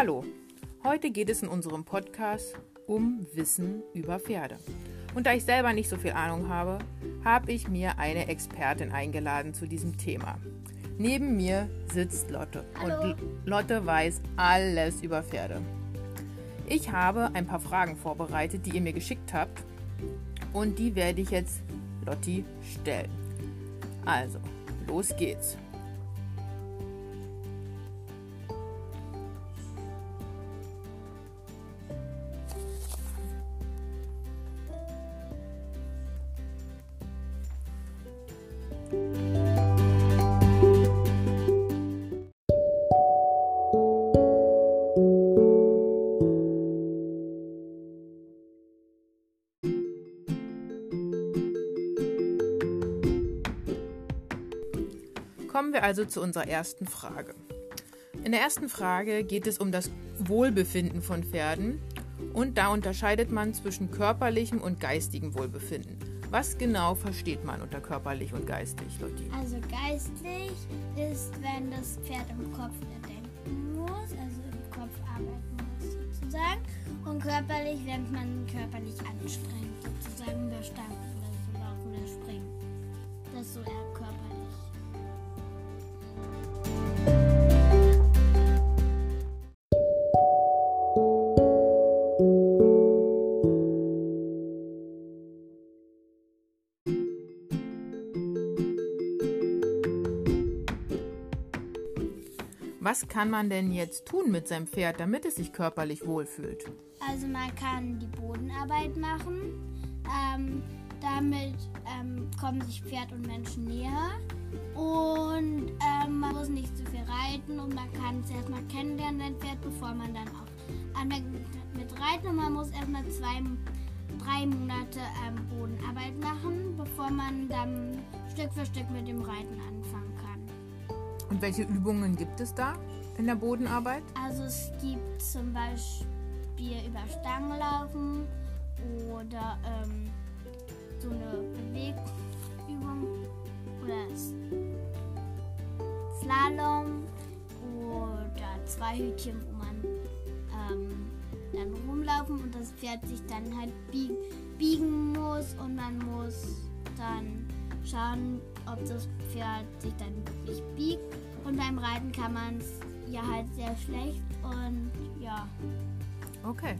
Hallo, heute geht es in unserem Podcast um Wissen über Pferde. Und da ich selber nicht so viel Ahnung habe, habe ich mir eine Expertin eingeladen zu diesem Thema. Neben mir sitzt Lotte Hallo. und Lotte weiß alles über Pferde. Ich habe ein paar Fragen vorbereitet, die ihr mir geschickt habt und die werde ich jetzt Lotti stellen. Also, los geht's. Kommen wir also zu unserer ersten Frage. In der ersten Frage geht es um das Wohlbefinden von Pferden und da unterscheidet man zwischen körperlichem und geistigem Wohlbefinden. Was genau versteht man unter körperlich und geistig, Lotti? Also geistlich ist, wenn das Pferd im Kopf denken muss, also im Kopf arbeiten muss sozusagen. Und körperlich, wenn man körperlich anstrengt, sozusagen über Was kann man denn jetzt tun mit seinem Pferd, damit es sich körperlich wohlfühlt? Also man kann die Bodenarbeit machen. Ähm, damit ähm, kommen sich Pferd und Menschen näher. Und ähm, man muss nicht zu viel reiten und man kann es erstmal kennenlernen, sein Pferd, bevor man dann auch anfängt mit, Reiten. Und man muss erstmal zwei, drei Monate ähm, Bodenarbeit machen, bevor man dann Stück für Stück mit dem Reiten kann. Und welche Übungen gibt es da in der Bodenarbeit? Also es gibt zum Beispiel über Stangen laufen oder ähm, so eine Bewegübung oder Slalom oder zwei Hütchen, wo man ähm, dann rumlaufen und das Pferd sich dann halt bieg biegen schauen, ob das Pferd sich dann wirklich biegt. Und beim Reiten kann man es ja halt sehr schlecht und ja. Okay.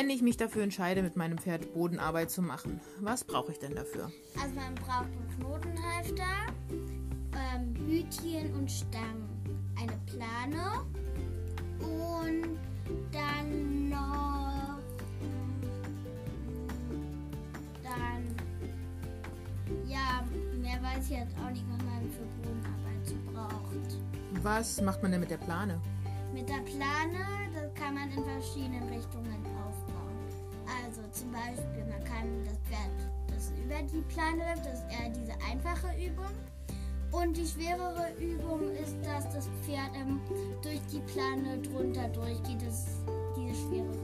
Wenn ich mich dafür entscheide, mit meinem Pferd Bodenarbeit zu machen, was brauche ich denn dafür? Also man braucht einen Knotenhalfter, ähm, Hütchen und Stangen, eine Plane und dann noch dann ja, mehr weiß ich jetzt auch nicht, was man für Bodenarbeit so braucht. Was macht man denn mit der Plane? Mit der Plane, das kann man in verschiedenen Richtungen zum Beispiel, man kann das Pferd, das über die Plane läuft, das ist eher diese einfache Übung. Und die schwerere Übung ist, dass das Pferd ähm, durch die Plane drunter durchgeht. Das ist diese schwerere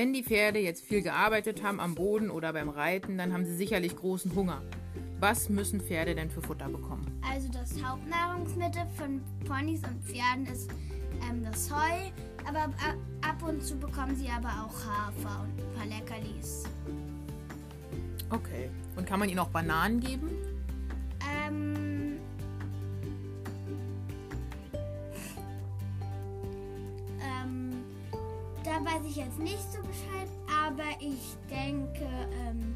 Wenn die Pferde jetzt viel gearbeitet haben am Boden oder beim Reiten, dann haben sie sicherlich großen Hunger. Was müssen Pferde denn für Futter bekommen? Also das Hauptnahrungsmittel von Ponys und Pferden ist ähm, das Heu, aber ab, und zu bekommen sie aber auch Hafer und ein paar Leckerlis. Okay. Und kann man ihnen auch Bananen geben? Ähm, weiß ich jetzt nicht so Bescheid, aber ich denke, ähm,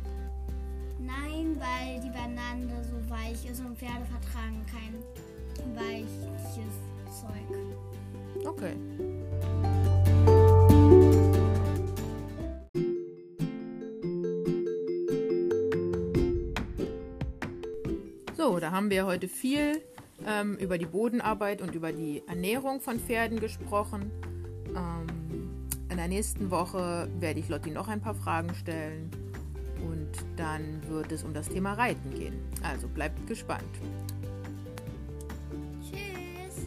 nein, weil die Banane so weich ist und Pferde vertragen kein weiches Zeug. Okay. So, da haben wir heute viel ähm, über die Bodenarbeit und über die Ernährung von Pferden gesprochen. Ähm, in der nächsten Woche werde ich Lotti noch ein paar Fragen stellen und dann wird es um das Thema Reiten gehen. Also bleibt gespannt. Tschüss.